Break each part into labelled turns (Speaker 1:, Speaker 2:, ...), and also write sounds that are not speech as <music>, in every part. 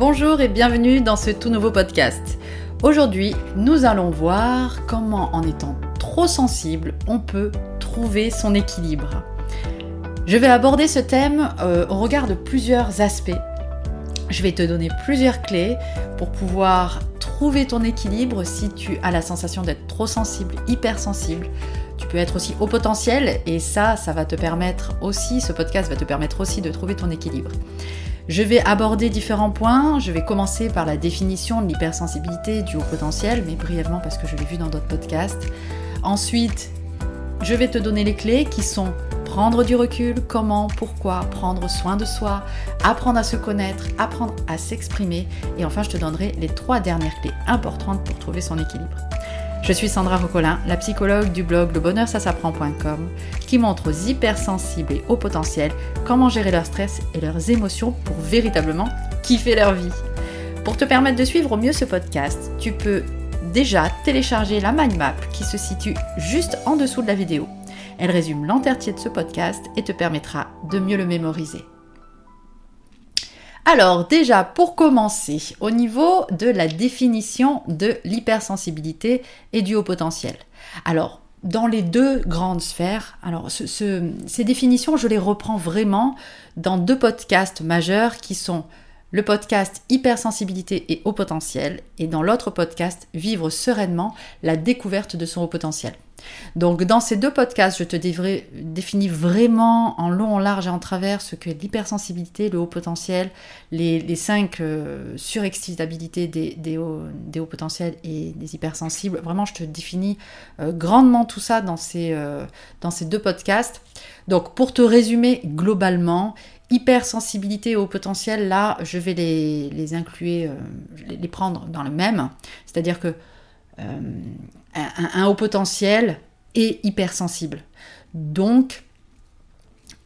Speaker 1: Bonjour et bienvenue dans ce tout nouveau podcast. Aujourd'hui, nous allons voir comment en étant trop sensible, on peut trouver son équilibre. Je vais aborder ce thème euh, au regard de plusieurs aspects. Je vais te donner plusieurs clés pour pouvoir trouver ton équilibre si tu as la sensation d'être trop sensible, hypersensible. Tu peux être aussi au potentiel et ça, ça va te permettre aussi, ce podcast va te permettre aussi de trouver ton équilibre. Je vais aborder différents points. Je vais commencer par la définition de l'hypersensibilité du haut potentiel, mais brièvement parce que je l'ai vu dans d'autres podcasts. Ensuite, je vais te donner les clés qui sont prendre du recul, comment, pourquoi, prendre soin de soi, apprendre à se connaître, apprendre à s'exprimer. Et enfin, je te donnerai les trois dernières clés importantes pour trouver son équilibre. Je suis Sandra Rocolin, la psychologue du blog lebonheursasapprend.com qui montre aux hypersensibles et au potentiel comment gérer leur stress et leurs émotions pour véritablement kiffer leur vie. Pour te permettre de suivre au mieux ce podcast, tu peux déjà télécharger la mind map qui se situe juste en dessous de la vidéo. Elle résume l'entièreté de ce podcast et te permettra de mieux le mémoriser. Alors déjà, pour commencer, au niveau de la définition de l'hypersensibilité et du haut potentiel. Alors, dans les deux grandes sphères, alors ces définitions, je les reprends vraiment dans deux podcasts majeurs qui sont le podcast Hypersensibilité et haut potentiel et dans l'autre podcast Vivre sereinement la découverte de son haut potentiel. Donc dans ces deux podcasts, je te définis vraiment en long, en large et en travers ce que l'hypersensibilité, le haut potentiel, les, cinq euh, surexcitabilités des, hauts, potentiels et des hypersensibles. Vraiment, je te définis euh, grandement tout ça euh, dans ces deux podcasts. Donc pour te résumer globalement, hypersensibilité au potentiel, là, je vais les, les inclure, les, prendre dans le même. C'est-à-dire que un, haut potentiel et hypersensible. Donc,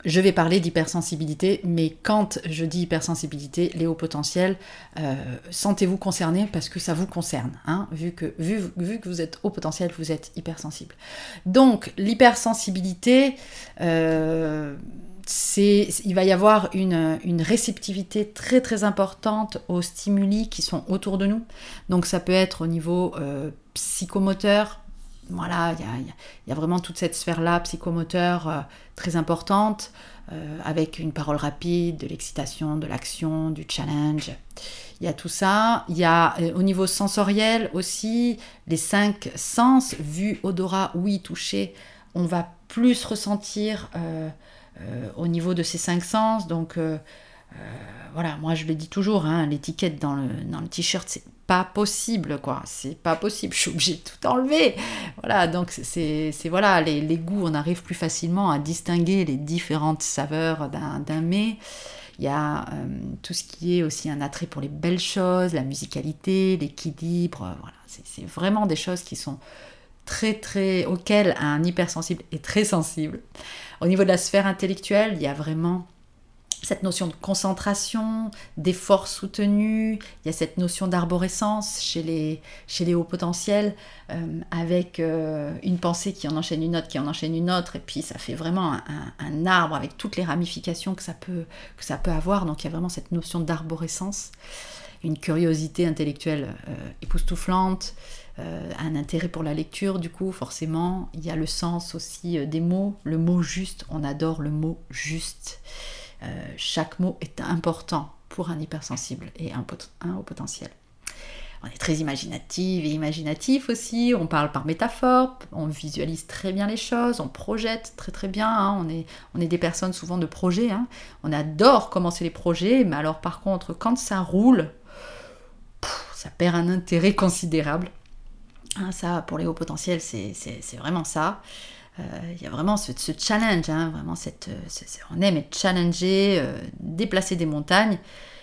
Speaker 1: je vais parler d'hypersensibilité, mais quand je dis hypersensibilité, les hauts potentiels, euh, sentez-vous concernés parce que ça vous concerne. Hein, vu, que, vu, vu, que vous êtes haut potentiel, vous êtes hypersensible. Donc, l'hypersensibilité, euh, il va y avoir une, réceptivité très très importante aux stimuli qui sont autour de nous. Donc, ça peut être au niveau euh, psychomoteur. Voilà, il y, a, vraiment toute cette sphère-là psychomoteur euh, très importante, euh, avec une parole rapide, de l'excitation, de l'action, du challenge. Il y a tout ça. Il y a au niveau sensoriel aussi les cinq sens, vue, odorat, ouïe, toucher. On va plus ressentir au niveau de ces cinq sens. Donc voilà, moi je le dis toujours, hein, l'étiquette dans le, dans le t-shirt, c'est pas possible, quoi. C'est pas possible, <laughs> je suis obligée de tout enlever. Voilà, donc c'est voilà, les, les, goûts, on arrive plus facilement à distinguer les différentes saveurs d'un mets. Il y a euh, tout ce qui est aussi un attrait pour les belles choses, la musicalité, l'équilibre. Voilà, c'est vraiment des choses qui sont très très auxquelles un hypersensible est très sensible. Au niveau de la sphère intellectuelle, il y a vraiment cette notion de concentration, d'effort soutenu, il y a cette notion d'arborescence chez les, chez les hauts potentiels, euh, avec euh, une pensée qui en enchaîne une autre, qui en enchaîne une autre, et puis ça fait vraiment un, arbre avec toutes les ramifications que ça, peut, que ça peut avoir, donc il y a vraiment cette notion d'arborescence, une curiosité intellectuelle euh, époustouflante, un intérêt pour la lecture, du coup, forcément, il y a le sens aussi des mots, le mot juste, on adore le mot juste. Euh, chaque mot est important pour un hypersensible et un, haut potentiel. On est très imaginative et imaginatif aussi, on parle par métaphore, on visualise très bien les choses, on projette très très bien, hein. on, est, on est des personnes souvent de projet, hein. on adore commencer les projets, mais alors par contre quand ça roule, ça perd un intérêt considérable. Hein, ça, pour les hauts potentiels, c'est vraiment ça. Euh, il y a vraiment ce, challenge, hein, vraiment cette, on aime être challengé, euh, déplacer des montagnes.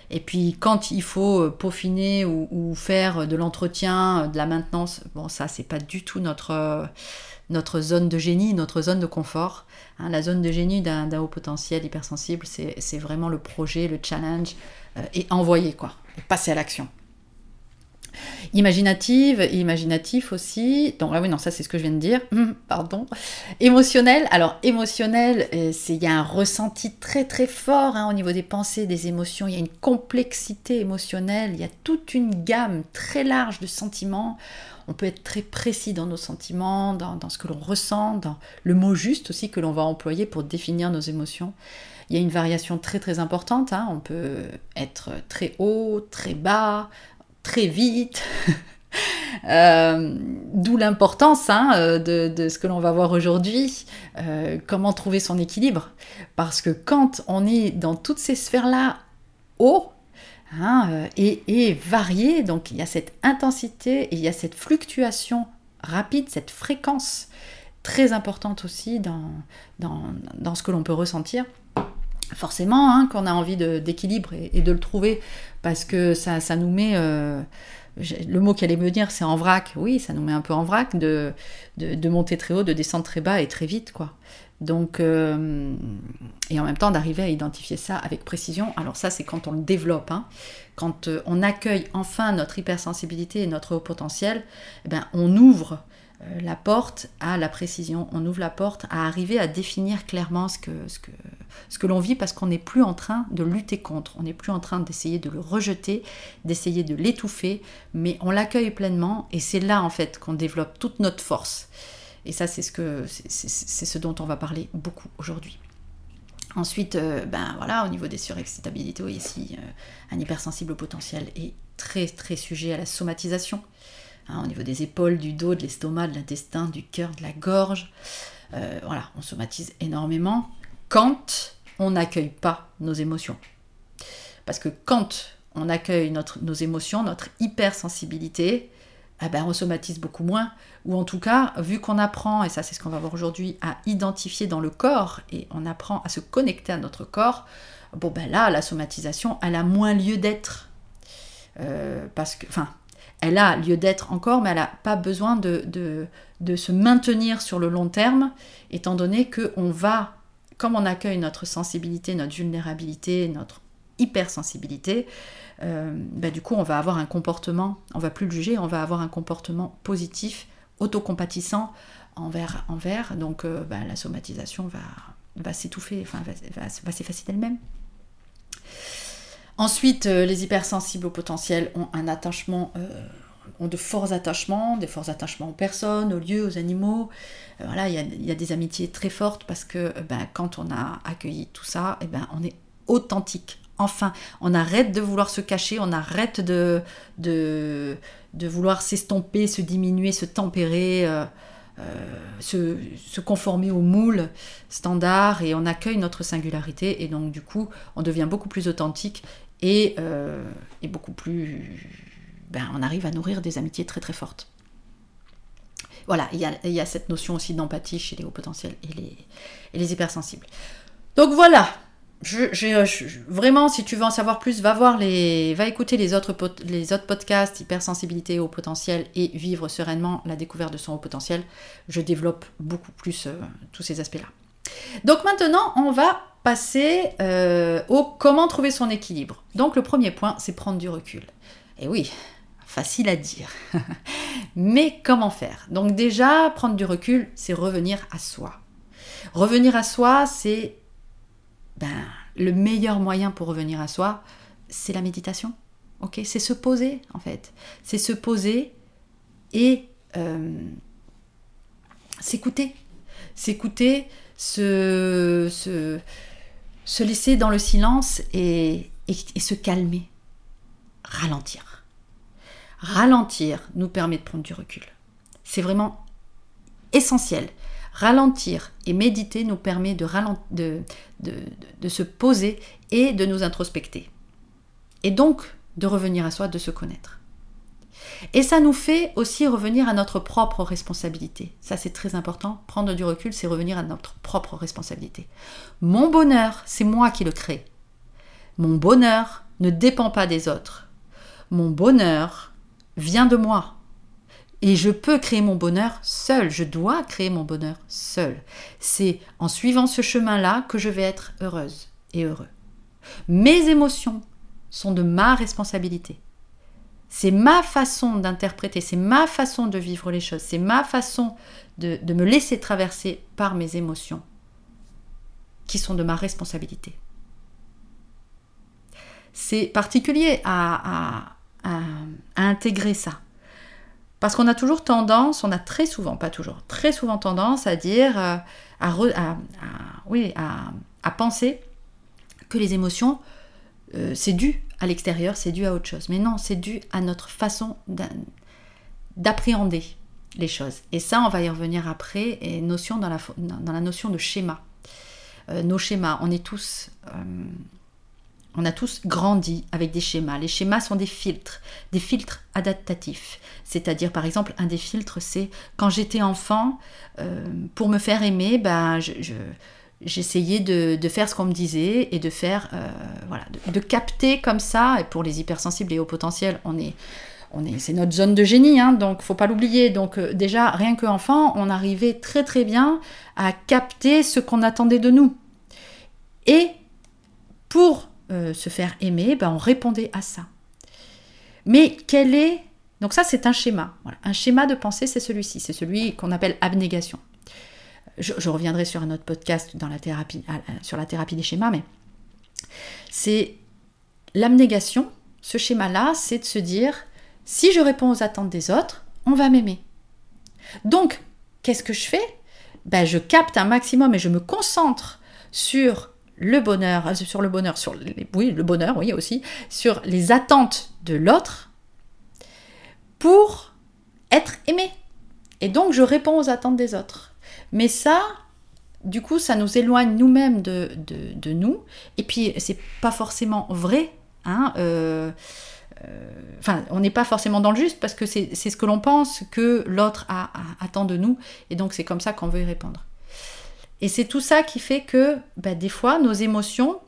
Speaker 1: Et puis quand il faut euh, peaufiner ou, faire de l'entretien, de la maintenance, bon ça c'est pas du tout notre, zone de génie, notre zone de confort. Hein. la zone de génie d'un haut potentiel hypersensible, c'est vraiment le projet, le challenge, et envoyer quoi, passer à l'action. Imaginative, imaginatif aussi. Donc, ah oui, non, ça c'est ce que je viens de dire. Hum, <laughs> pardon. Émotionnel. Alors, émotionnel, euh, il y a un ressenti très très fort hein, au niveau des pensées, des émotions. Il y a une complexité émotionnelle. Il y a toute une gamme très large de sentiments. On peut être très précis dans nos sentiments, dans, dans ce que l'on ressent, dans le mot juste aussi que l'on va employer pour définir nos émotions. Il y a une variation très très importante. Hein. On peut être très haut, très bas, très vite. <laughs> Euh, d'où l'importance hein, de, ce que l'on va voir aujourd'hui, euh, comment trouver son équilibre. Parce que quand on est dans toutes ces sphères-là haut hein, euh, et, et varié, donc il y a cette intensité et il y a cette fluctuation rapide, cette fréquence très importante aussi dans ce que l'on peut ressentir forcément hein, qu'on a envie d'équilibre et, de le trouver parce que ça, nous met euh, le mot qu'elle allait me dire c'est en vrac. Oui ça nous met un peu en vrac de, monter très haut de descendre très bas et très vite quoi. Donc euh, et en même temps d'arriver à identifier ça avec précision. Alors ça c'est quand on le développe hein. quand euh, on accueille enfin notre hypersensibilité et notre haut potentiel eh ben, on ouvre la porte à la précision, on ouvre la porte à arriver à définir clairement ce que, l'on vit parce qu'on n'est plus en train de lutter contre, on n'est plus en train d'essayer de le rejeter, d'essayer de l'étouffer, mais on l'accueille pleinement et c'est là en fait qu'on développe toute notre force. Et ça c'est ce, que, c'est ce dont on va parler beaucoup aujourd'hui. Ensuite, euh, ben voilà, au niveau des surexcitabilités, ici, euh, un hypersensible potentiel est très très sujet à la somatisation. Hein, au niveau des épaules, du dos, de l'estomac, de l'intestin, du cœur, de la gorge. Euh, voilà, on somatise énormément quand on n'accueille pas nos émotions. Parce que quand on accueille nos émotions, notre hypersensibilité, eh ben on somatise beaucoup moins. Ou en tout cas, vu qu'on apprend, et ça c'est ce qu'on va voir aujourd'hui, à identifier dans le corps, et on apprend à se connecter à notre corps, bon ben là, la somatisation, elle a moins lieu d'être. Euh, parce que, enfin, elle a lieu d'être encore, mais elle n'a pas besoin de, se maintenir sur le long terme, étant donné qu'on va, comme on accueille notre sensibilité, notre vulnérabilité, notre hypersensibilité, euh, bah, du coup on va avoir un comportement, on va plus le juger, on va avoir un comportement positif, autocompatissant envers, envers donc euh, bah, la somatisation va, va s'étouffer, va s'effacer d'elle-même. Ensuite, euh, les hypersensibles au potentiel ont un attachement, euh, ont de forts attachements, des forts attachements aux personnes, aux lieux, aux animaux. Euh, voilà, il y, a des amitiés très fortes parce que ben, quand on a accueilli tout ça, et eh ben, on est authentique. Enfin, on arrête de vouloir se cacher, on arrête de, de, vouloir s'estomper, se diminuer, se tempérer. se, se, conformer au moule standard et on accueille notre singularité et donc du coup on devient beaucoup plus authentique euh, et, beaucoup plus... Ben, on arrive à nourrir des amitiés très très fortes. Voilà, il y a, cette notion aussi d'empathie chez les hauts potentiels et les, hypersensibles. Donc voilà, vraiment, si tu veux en savoir plus, va voir les, va écouter les autres, les autres podcasts, hypersensibilité au potentiel et vivre sereinement la découverte de son haut potentiel. Je développe beaucoup plus euh, tous ces aspects-là. Donc maintenant, on va passer euh, au comment trouver son équilibre. Donc le premier point, c'est prendre du recul. Et oui, facile à dire. <laughs> Mais comment faire? Donc déjà, prendre du recul, c'est revenir à soi. Revenir à soi, c'est ben, le meilleur moyen pour revenir à soi, c'est la méditation. Ok, c'est se poser en fait. C'est se poser et euh, s'écouter. S'écouter, se, se, se laisser dans le silence et, se calmer. Ralentir. Ralentir nous permet de prendre du recul. C'est vraiment essentiel. Ralentir et méditer nous permet de, se poser et de nous introspecter. Et donc de revenir à soi, de se connaître. Et ça nous fait aussi revenir à notre propre responsabilité. Ça, c'est très important. Prendre du recul, c'est revenir à notre propre responsabilité. Mon bonheur, c'est moi qui le crée. Mon bonheur ne dépend pas des autres. Mon bonheur vient de moi. Et je peux créer mon bonheur seul. Je dois créer mon bonheur seul. C'est en suivant ce chemin-là que je vais être heureuse et heureux. Mes émotions sont de ma responsabilité. C'est ma façon d'interpréter, c'est ma façon de vivre les choses, c'est ma façon de, me laisser traverser par mes émotions qui sont de ma responsabilité. C'est particulier à, intégrer ça. Parce qu'on a toujours tendance, on a très souvent, pas toujours, très souvent tendance à dire, euh, à, oui, à, penser que les émotions, euh, c'est dû à l'extérieur, c'est dû à autre chose. Mais non, c'est dû à notre façon d'appréhender les choses. Et ça, on va y revenir après, et notion dans, la, dans la notion de schéma. Euh, nos schémas, on est tous... Euh, on a tous grandi avec des schémas. Les schémas sont des filtres, des filtres adaptatifs. C'est-à-dire, par exemple, un des filtres, c'est quand j'étais enfant, euh, pour me faire aimer, ben, je, j'essayais de, faire ce qu'on me disait et de faire, euh, voilà, de, capter comme ça. Et pour les hypersensibles et hauts potentiels, on est, on est, c'est notre zone de génie, hein, donc faut pas l'oublier. Donc euh, déjà, rien qu'enfant, on arrivait très très bien à capter ce qu'on attendait de nous. Et pour euh, se faire aimer, ben, on répondait à ça. Mais quel est donc ça, c'est un schéma. Un schéma de pensée, c'est celui-ci. C'est celui qu'on appelle abnégation je, reviendrai sur un autre podcast sur la thérapie des schémas, mais c'est l'abnégation. Ce schéma-là, c'est de se dire, si je réponds aux attentes des autres, on va m'aimer. Donc, qu'est-ce que je fais? Ben, Je capte un maximum et je me concentre sur le bonheur, euh, sur le bonheur, sur oui, le bonheur, oui aussi, sur les attentes de l'autre pour être aimé. Et donc, je réponds aux attentes des autres. Mais ça, du coup, ça nous éloigne nous-mêmes de, de, nous. Et puis, c'est pas forcément vrai. Hein, euh, euh, enfin, on n'est pas forcément dans le juste parce que c'est ce que l'on pense que l'autre attend de nous. Et donc, c'est comme ça qu'on veut y répondre. Et c'est tout ça qui fait que, bah, des fois, nos émotions,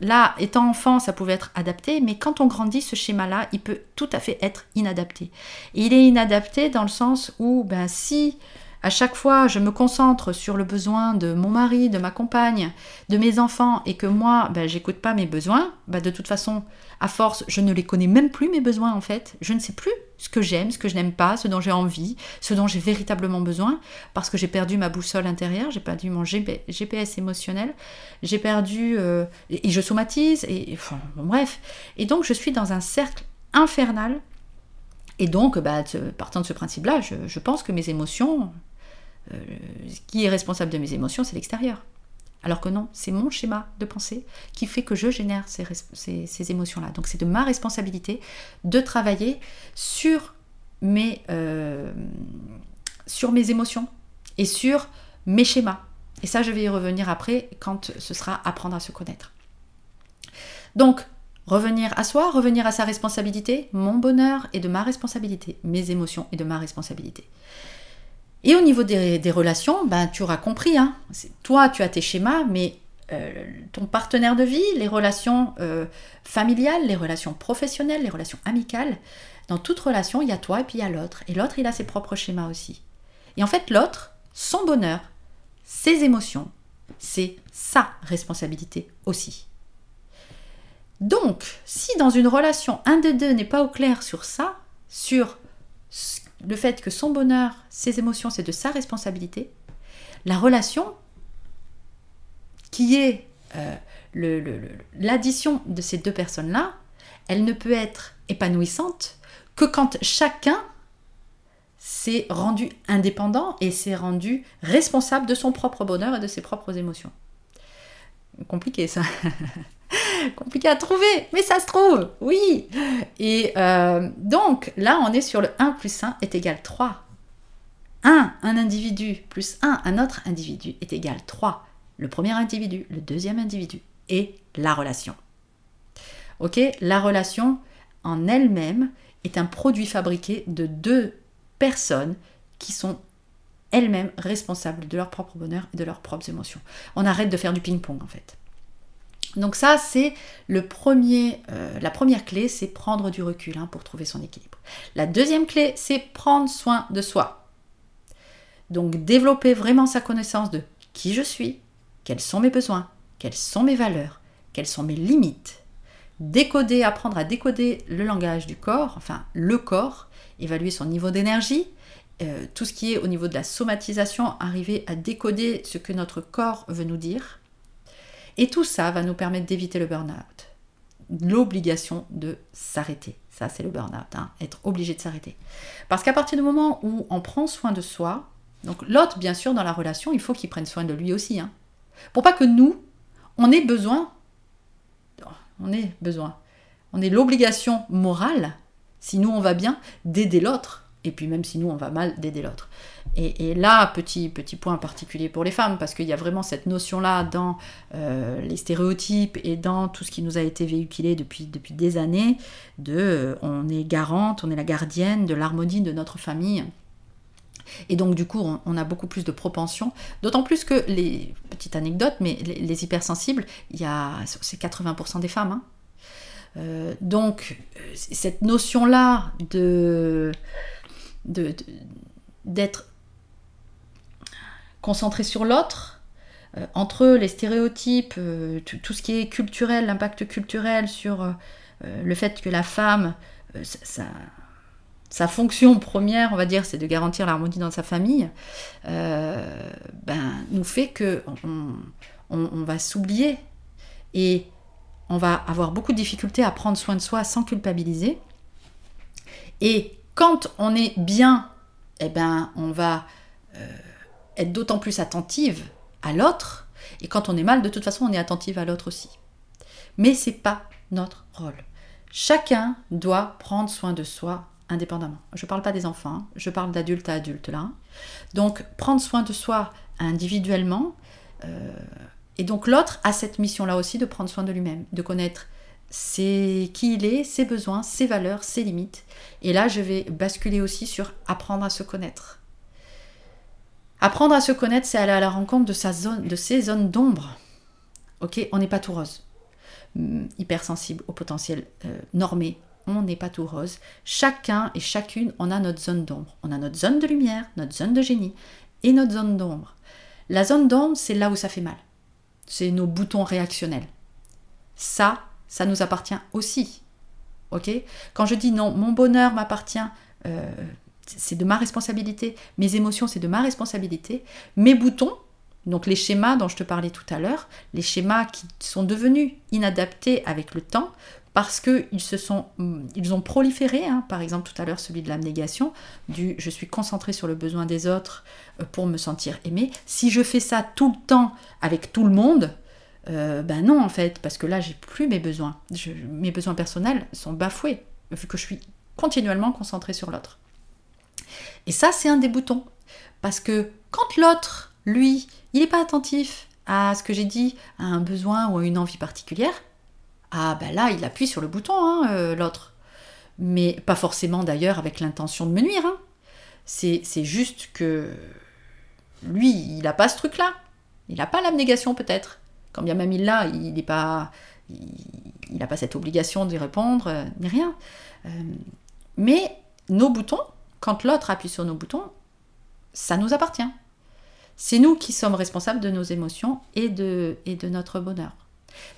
Speaker 1: là, étant enfant, ça pouvait être adapté, mais quand on grandit, ce schéma-là, il peut tout à fait être inadapté. Il est inadapté dans le sens où, ben, si à chaque fois je me concentre sur le besoin de mon mari, de ma compagne, de mes enfants et que moi, ben, j'écoute pas mes besoins, ben, de toute façon, à force, je ne les connais même plus mes besoins en fait. Je ne sais plus ce que j'aime, ce que je n'aime pas, ce dont j'ai envie, ce dont j'ai véritablement besoin, parce que j'ai perdu ma boussole intérieure, j'ai perdu mon GPS émotionnel, j'ai perdu euh, et je somatise et bref. Et donc je suis dans un cercle infernal. Et donc, bah, partant de ce principe-là, je pense que mes émotions, euh, qui est responsable de mes émotions, c'est l'extérieur. Alors que non, c'est mon schéma de pensée qui fait que je génère ces, émotions-là. Donc c'est de ma responsabilité de travailler sur mes, euh, sur mes émotions et sur mes schémas. Et ça, je vais y revenir après quand ce sera apprendre à se connaître. Donc, revenir à soi, revenir à sa responsabilité, mon bonheur est de ma responsabilité, mes émotions est de ma responsabilité. Et au niveau des, relations, ben, tu auras compris, hein, toi tu as tes schémas, mais euh, ton partenaire de vie, les relations euh, familiales, les relations professionnelles, les relations amicales, dans toute relation, il y a toi et puis il y a l'autre. Et l'autre, il a ses propres schémas aussi. Et en fait, l'autre, son bonheur, ses émotions, c'est sa responsabilité aussi. Donc, si dans une relation, un des deux n'est pas au clair sur ça, sur le fait que son bonheur, ses émotions, c'est de sa responsabilité, la relation qui est euh, l'addition de ces deux personnes-là, elle ne peut être épanouissante que quand chacun s'est rendu indépendant et s'est rendu responsable de son propre bonheur et de ses propres émotions. Compliqué ça. <laughs> <laughs> Compliqué à trouver, mais ça se trouve, oui. Et euh, donc là, on est sur le 1 plus 1 est égal 3. 1, un individu, plus 1, un autre individu est égal 3. Le premier individu, le deuxième individu et la relation. Ok La relation en elle-même est un produit fabriqué de deux personnes qui sont elles-mêmes responsables de leur propre bonheur et de leurs propres émotions. On arrête de faire du ping-pong en fait. Donc ça, c'est le premier, euh, la première clé, c'est prendre du recul hein, pour trouver son équilibre. La deuxième clé, c'est prendre soin de soi. Donc développer vraiment sa connaissance de qui je suis, quels sont mes besoins, quelles sont mes valeurs, quelles sont mes limites, décoder, apprendre à décoder le langage du corps, enfin le corps, évaluer son niveau d'énergie, euh, tout ce qui est au niveau de la somatisation, arriver à décoder ce que notre corps veut nous dire. Et tout ça va nous permettre d'éviter le burn-out. L'obligation de s'arrêter. Ça, c'est le burn-out, hein, être obligé de s'arrêter. Parce qu'à partir du moment où on prend soin de soi, donc l'autre, bien sûr, dans la relation, il faut qu'il prenne soin de lui aussi. Hein, pour pas que nous, on ait besoin, on ait besoin, on ait l'obligation morale, si nous on va bien, d'aider l'autre et puis même si nous on va mal, d'aider l'autre. Et, là, petit, petit point particulier pour les femmes, parce qu'il y a vraiment cette notion-là dans euh, les stéréotypes et dans tout ce qui nous a été véhiculé depuis, depuis des années, de euh, on est garante, on est la gardienne de l'harmonie de notre famille. Et donc du coup, on, a beaucoup plus de propension, d'autant plus que les petites anecdotes, mais les, hypersensibles, il y a c'est 80% des femmes. Hein. Euh, donc cette notion-là de d'être concentré sur l'autre, euh, entre les stéréotypes, euh, tout, ce qui est culturel, l'impact culturel sur euh, le fait que la femme, sa, fonction première, on va dire, c'est de garantir l'harmonie dans sa famille, ben, nous fait que on, va s'oublier et on va avoir beaucoup de difficultés à prendre soin de soi sans culpabiliser. Et quand on est bien, eh ben, on va euh, être d'autant plus attentive à l'autre. Et quand on est mal, de toute façon, on est attentive à l'autre aussi. Mais c'est pas notre rôle. Chacun doit prendre soin de soi indépendamment. Je ne parle pas des enfants, hein. je parle d'adulte à adulte là. Donc prendre soin de soi individuellement. Euh, et donc l'autre a cette mission-là aussi de prendre soin de lui-même, de connaître c'est qui il est, ses besoins, ses valeurs, ses limites. Et là, je vais basculer aussi sur apprendre à se connaître. Apprendre à se connaître, c'est aller à la rencontre de, sa zone, ses zones d'ombre. Ok, on n'est pas tout rose. Hmm, hypersensible au potentiel euh, normé, on n'est pas tout rose. Chacun et chacune, on a notre zone d'ombre. On a notre zone de lumière, notre zone de génie et notre zone d'ombre. La zone d'ombre, c'est là où ça fait mal. C'est nos boutons réactionnels. Ça, ça nous appartient aussi. Ok? Quand je dis non, mon bonheur m'appartient, euh, c'est de ma responsabilité, mes émotions, c'est de ma responsabilité, mes boutons, donc les schémas dont je te parlais tout à l'heure, les schémas qui sont devenus inadaptés avec le temps, parce qu'ils se sont, mm, ils ont proliféré, hein. par exemple tout à l'heure celui de l'abnégation, du je suis concentré sur le besoin des autres euh, pour me sentir aimé. Si je fais ça tout le temps avec tout le monde, euh, ben non en fait, parce que là j'ai plus mes besoins. mes besoins personnels sont bafoués, vu que je suis continuellement concentrée sur l'autre. Et ça c'est un des boutons. Parce que quand l'autre, lui, il n'est pas attentif à ce que j'ai dit, à un besoin ou à une envie particulière, ah ben là il appuie sur le bouton, hein, euh, l'autre. Mais pas forcément d'ailleurs avec l'intention de me nuire. Hein. C'est juste que lui, il n'a pas ce truc-là. Il n'a pas l'abnégation peut-être. Quand bien même il l'a, il n'est pas, il n'a pas cette obligation d'y répondre, euh, ni rien. Euh, mais nos boutons, quand l'autre appuie sur nos boutons, ça nous appartient. C'est nous qui sommes responsables de nos émotions et de, notre bonheur.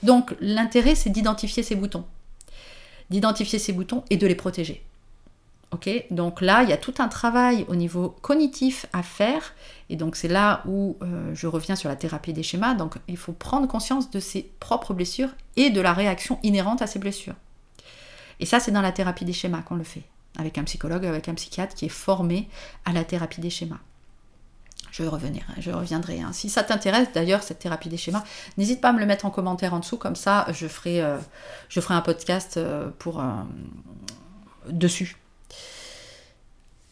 Speaker 1: Donc l'intérêt, c'est d'identifier ces boutons. D'identifier ces boutons et de les protéger. donc là, il y a tout un travail au niveau cognitif à faire et donc c'est là où euh, je reviens sur la thérapie des schémas. Donc il faut prendre conscience de ses propres blessures et de la réaction inhérente à ces blessures. Et ça, c'est dans la thérapie des schémas qu'on le fait, avec un psychologue, avec un psychiatre qui est formé à la thérapie des schémas. Je reviendrai, je reviendrai. Hein. Si ça t'intéresse d'ailleurs, cette thérapie des schémas, n'hésite pas à me le mettre en commentaire en dessous, comme ça je ferai, euh, je ferai un podcast euh, pour, dessus.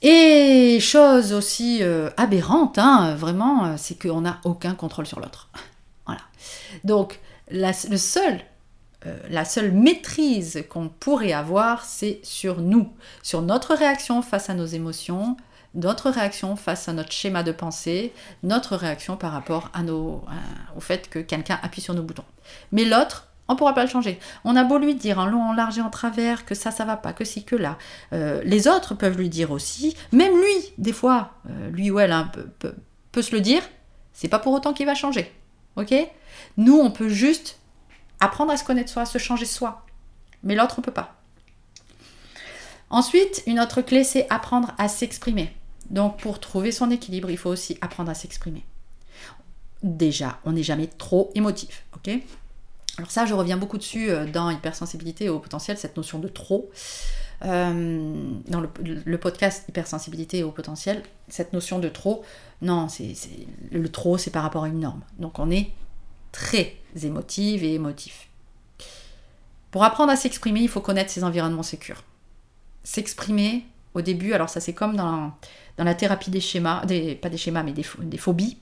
Speaker 1: Et chose aussi euh, aberrante, hein, vraiment, euh, c'est qu'on n'a aucun contrôle sur l'autre. <laughs> voilà. Donc, le seul, euh, la seule maîtrise qu'on pourrait avoir, c'est sur nous, sur notre réaction face à nos émotions, notre réaction face à notre schéma de pensée, notre réaction par rapport au fait que quelqu'un appuie sur nos boutons. Mais l'autre, on ne pourra pas le changer. On a beau lui dire en long, en large et en travers que ça, ça va pas, que si, que là. Euh, les autres peuvent lui dire aussi, même lui, des fois, euh, lui ou elle hein, peut, se le dire, c'est pas pour autant qu'il va changer. Ok? Nous, on peut juste apprendre à se connaître soi, à se changer soi. mais l'autre ne peut pas. Ensuite, une autre clé, c'est apprendre à s'exprimer. Donc pour trouver son équilibre, il faut aussi apprendre à s'exprimer. Déjà, on n'est jamais trop émotif, ok? Alors ça, je reviens beaucoup dessus euh, dans hypersensibilité au potentiel, cette notion de trop. Euh, dans le, podcast hypersensibilité au potentiel, cette notion de trop, non, c'est le trop, c'est par rapport à une norme. Donc on est très émotive et émotif. Pour apprendre à s'exprimer, il faut connaître ses environnements sécurs. S'exprimer au début, alors ça c'est comme dans, la thérapie des schémas, des, pas des schémas mais des, phobies.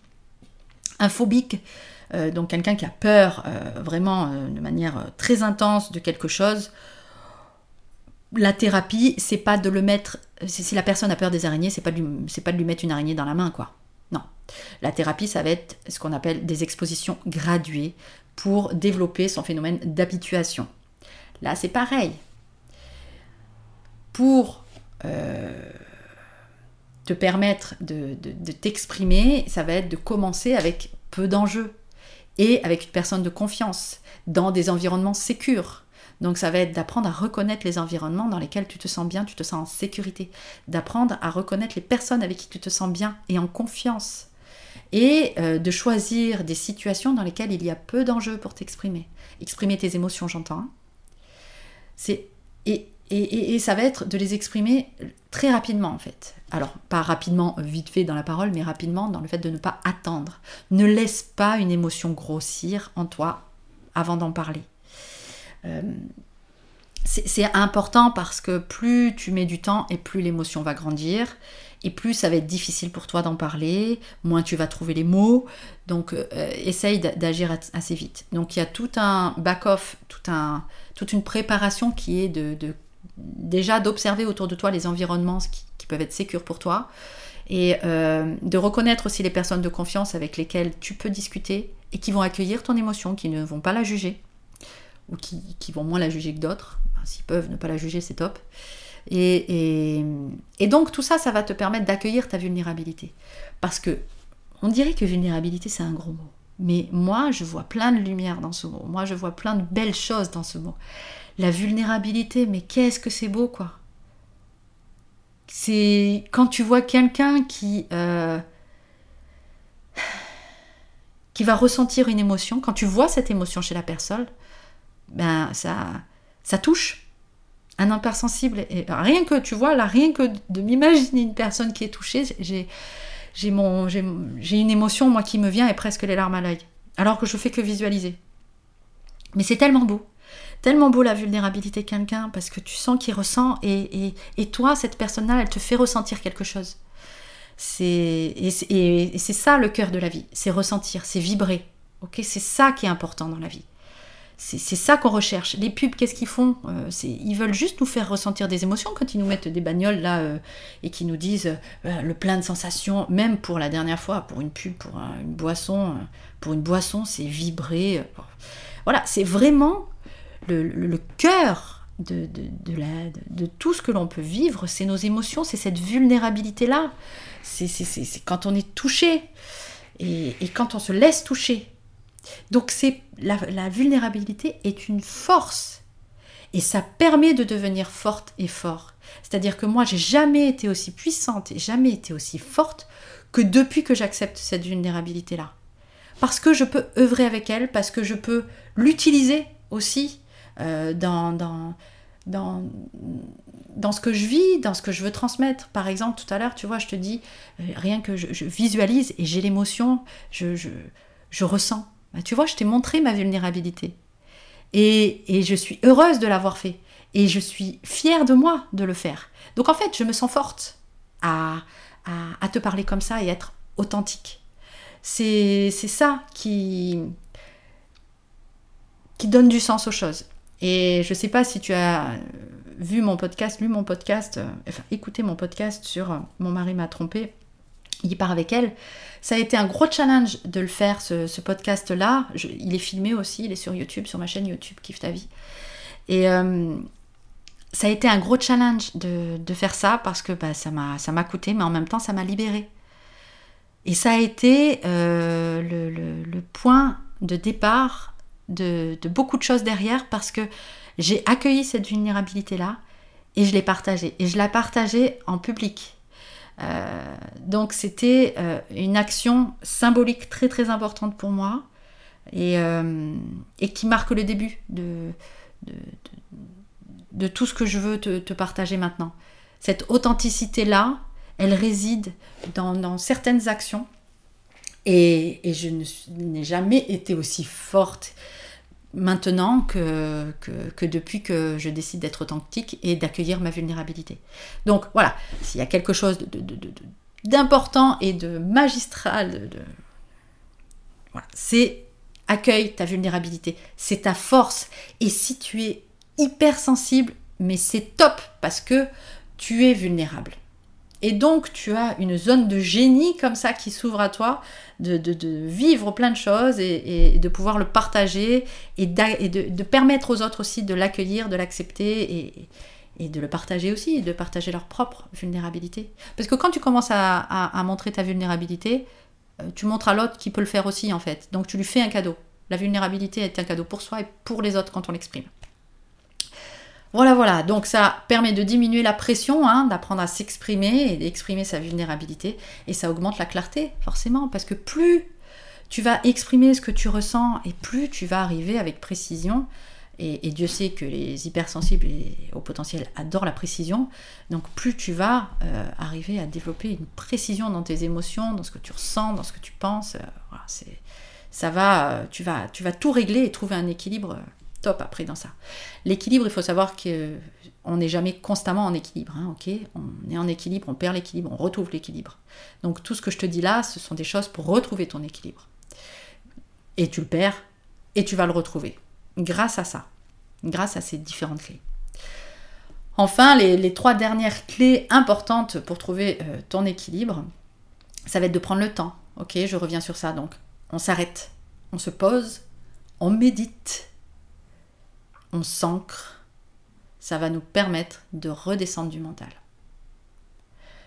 Speaker 1: Un phobique, euh, donc quelqu'un qui a peur euh, vraiment de manière très intense de quelque chose, la thérapie, c'est pas de le mettre. Si la personne a peur des araignées, c'est pas de lui mettre une araignée dans la main, quoi. La thérapie, ça va être ce qu'on appelle des expositions graduées pour développer son phénomène d'habituation. Là, c'est pareil. Pour euh, te permettre de, de t'exprimer, ça va être de commencer avec peu d'enjeux et avec une personne de confiance, dans des environnements sécures. Donc ça va être d'apprendre à reconnaître les environnements dans lesquels tu te sens bien, tu te sens en sécurité, d'apprendre à reconnaître les personnes avec qui tu te sens bien et en confiance, et euh, de choisir des situations dans lesquelles il y a peu d'enjeux pour t'exprimer. Exprimer tes émotions, j'entends. Hein. C'est et, et, ça va être de les exprimer très rapidement en fait. Alors pas rapidement, vite fait dans la parole, mais rapidement dans le fait de ne pas attendre. Ne laisse pas une émotion grossir en toi avant d'en parler. Euh, c'est important parce que plus tu mets du temps et plus l'émotion va grandir et plus ça va être difficile pour toi d'en parler, moins tu vas trouver les mots. Donc euh, essaye d'agir assez vite. Donc il y a tout un back-off, tout un, toute une préparation qui est de, déjà d'observer autour de toi les environnements qui, peuvent être sécures pour toi et euh, de reconnaître aussi les personnes de confiance avec lesquelles tu peux discuter et qui vont accueillir ton émotion, qui ne vont pas la juger ou qui, vont moins la juger que d'autres. S'ils peuvent ne pas la juger, c'est top. Et, donc tout ça, ça va te permettre d'accueillir ta vulnérabilité. Parce que on dirait que vulnérabilité, c'est un gros mot. Mais moi, je vois plein de lumière dans ce mot. Moi, je vois plein de belles choses dans ce mot. La vulnérabilité, mais qu'est-ce que c'est beau, quoi. C'est quand tu vois quelqu'un qui... Euh, qui va ressentir une émotion, quand tu vois cette émotion chez la personne, ben ça, ça touche un hypersensible. Et rien que, tu vois, là, rien que de m'imaginer une personne qui est touchée, j'ai, une émotion, moi, qui me vient et presque les larmes à l'œil. Alors que je fais que visualiser. Mais c'est tellement beau. Tellement beau la vulnérabilité de quelqu'un parce que tu sens qu'il ressent et, et, et, toi, cette personne-là, elle te fait ressentir quelque chose. C'est, et, c'est ça le cœur de la vie, c'est ressentir, c'est vibrer. ok? C'est ça qui est important dans la vie. C'est ça qu'on recherche. Les pubs, qu'est-ce qu'ils font euh, Ils veulent juste nous faire ressentir des émotions quand ils nous mettent des bagnoles là euh, et qui nous disent euh, le plein de sensations. Même pour la dernière fois, pour une pub, pour une boisson, pour une boisson, c'est vibrer. voilà, c'est vraiment le, cœur de, de, tout ce que l'on peut vivre, c'est nos émotions, c'est cette vulnérabilité-là. C'est quand on est touché et quand on se laisse toucher. Donc c'est la, vulnérabilité est une force et ça permet de devenir forte et fort. C'est-à-dire que moi, j'ai jamais été aussi puissante et jamais été aussi forte que depuis que j'accepte cette vulnérabilité-là. Parce que je peux œuvrer avec elle, parce que je peux l'utiliser aussi euh, dans, ce que je vis, dans ce que je veux transmettre. Par exemple, tout à l'heure, tu vois, je te dis, euh, rien que je, visualise et j'ai l'émotion, je ressens. Bah, tu vois, je t'ai montré ma vulnérabilité. Et, je suis heureuse de l'avoir fait. Et je suis fière de moi de le faire. Donc en fait, je me sens forte à, te parler comme ça et être authentique. C'est ça qui, donne du sens aux choses. Et je ne sais pas si tu as vu mon podcast, lu mon podcast, euh, enfin écouté mon podcast sur euh, Mon mari m'a trompé il part avec elle. Ça a été un gros challenge de le faire, ce, podcast-là. Il est filmé aussi, il est sur YouTube, sur ma chaîne YouTube, Kiffe ta vie. Et euh, ça a été un gros challenge de, faire ça parce que bah, ça m'a coûté, mais en même temps, ça m'a libéré. Et ça a été euh, le, point de départ de, beaucoup de choses derrière parce que J'ai accueilli cette vulnérabilité-là et je l'ai partagée. Et je l'ai partagée en public. Euh, donc c'était euh, une action symbolique très très importante pour moi et, euh, et qui marque le début de, de, tout ce que je veux te, te partager maintenant. Cette authenticité-là, elle réside dans, dans certaines actions et, et je n'ai jamais été aussi forte maintenant que, depuis que je décide d'être authentique et d'accueillir ma vulnérabilité. Donc voilà, s'il y a quelque chose d'important et de magistral, de, voilà, c'est accueille ta vulnérabilité, c'est ta force. Et si tu es hypersensible, mais c'est top parce que tu es vulnérable. Et donc, tu as une zone de génie comme ça qui s'ouvre à toi, de, vivre plein de choses et, de pouvoir le partager et, de, permettre aux autres aussi de l'accueillir, de l'accepter et, de le partager aussi, de partager leur propre vulnérabilité. Parce que quand tu commences à, montrer ta vulnérabilité, euh, tu montres à l'autre qui peut le faire aussi en fait. Donc, tu lui fais un cadeau. La vulnérabilité est un cadeau pour soi et pour les autres quand on l'exprime. Voilà, voilà. Donc ça permet de diminuer la pression, hein, d'apprendre à s'exprimer et d'exprimer sa vulnérabilité. Et ça augmente la clarté, forcément, parce que plus tu vas exprimer ce que tu ressens et plus tu vas arriver avec précision. Et, Dieu sait que les hypersensibles et au potentiel adorent la précision. Donc plus tu vas euh, arriver à développer une précision dans tes émotions, dans ce que tu ressens, dans ce que tu penses. Euh, ça va, euh, tu vas, tu vas tout régler et trouver un équilibre top après dans ça. L'équilibre, il faut savoir qu'on n'est jamais constamment en équilibre. Hein, on est en équilibre, on perd l'équilibre, on retrouve l'équilibre. Donc tout ce que je te dis là, ce sont des choses pour retrouver ton équilibre. Et tu le perds et tu vas le retrouver. Grâce à ça. Grâce à ces différentes clés. Enfin, les, trois dernières clés importantes pour trouver euh, ton équilibre, ça va être de prendre le temps. Ok, je reviens sur ça. Donc, on s'arrête, on se pose, on médite on s'ancre, ça va nous permettre de redescendre du mental.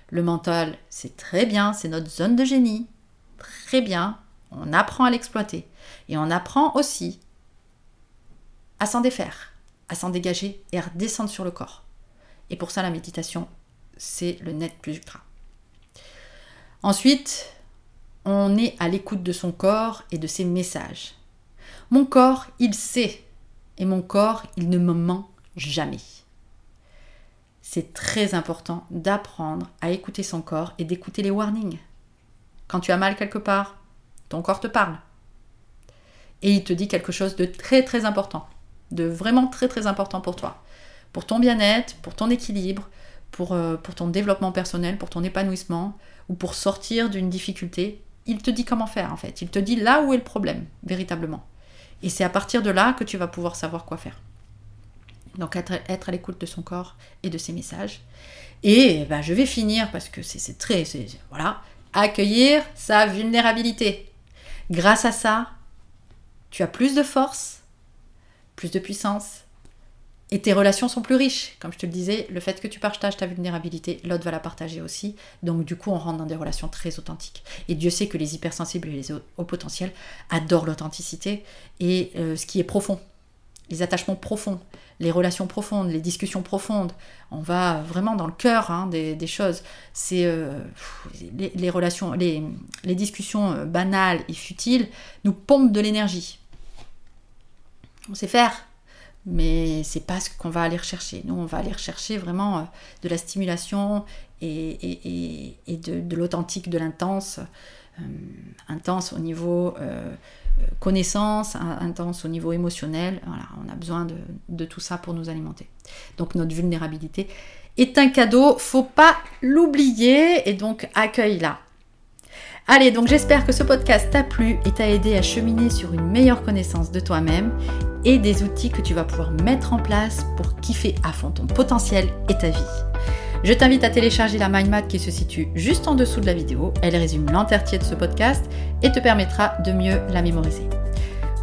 Speaker 1: Le mental, c'est très bien, c'est notre zone de génie. Très bien, on apprend à l'exploiter. Et on apprend aussi à s'en défaire, à s'en dégager et à redescendre sur le corps. Et pour ça, la méditation, c'est le net plus ultra. Ensuite, on est à l'écoute de son corps et de ses messages. Mon corps, il sait et mon corps, il ne me ment jamais. C'est très important d'apprendre à écouter son corps et d'écouter les warnings. Quand tu as mal quelque part, ton corps te parle. Et il te dit quelque chose de très très important, de vraiment très très important pour toi. Pour ton bien-être, pour ton équilibre, pour, euh, pour ton développement personnel, pour ton épanouissement, ou pour sortir d'une difficulté, il te dit comment faire en fait. Il te dit là où est le problème, véritablement. Et c'est à partir de là que tu vas pouvoir savoir quoi faire. Donc être, à l'écoute de son corps et de ses messages. Et ben, je vais finir parce que c'est très... Voilà. Accueillir sa vulnérabilité. Grâce à ça, tu as plus de force, plus de puissance, et tes relations sont plus riches. Comme je te le disais, le fait que tu partages ta vulnérabilité, l'autre va la partager aussi. Donc du coup, on rentre dans des relations très authentiques. Et Dieu sait que les hypersensibles et les hauts potentiels adorent l'authenticité et euh, ce qui est profond. Les attachements profonds, les relations profondes, les discussions profondes. On va vraiment dans le cœur hein, des, choses. C'est euh, les, relations, les, discussions euh, banales et futiles nous pompent de l'énergie. On sait faire, mais c'est pas ce qu'on va aller rechercher. Nous, on va aller rechercher vraiment euh, de la stimulation et, de, l'authentique, de l'intense, euh, intense au niveau euh, connaissance, intense au niveau émotionnel. Voilà, on a besoin de, de, tout ça pour nous alimenter. Donc notre vulnérabilité est un cadeau, faut pas l'oublier et donc accueille-la. Allez, donc j'espère que ce podcast t'a plu et t'a aidé à cheminer sur une meilleure connaissance de toi-même et des outils que tu vas pouvoir mettre en place pour kiffer à fond ton potentiel et ta vie. Je t'invite à télécharger la mind qui se situe juste en dessous de la vidéo. Elle résume l'entièreté de ce podcast et te permettra de mieux la mémoriser.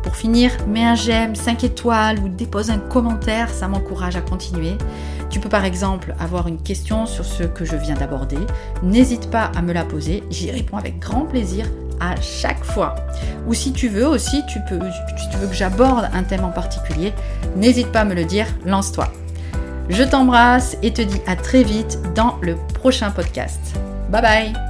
Speaker 1: Pour finir, mets un j'aime, 5 étoiles ou dépose un commentaire, ça m'encourage à continuer. Tu peux par exemple avoir une question sur ce que je viens d'aborder. N'hésite pas à me la poser, j'y réponds avec grand plaisir à chaque fois. Ou si tu veux aussi, tu peux, si tu veux que j'aborde un thème en particulier, n'hésite pas à me le dire, lance-toi. Je t'embrasse et te dis à très vite dans le prochain podcast. Bye bye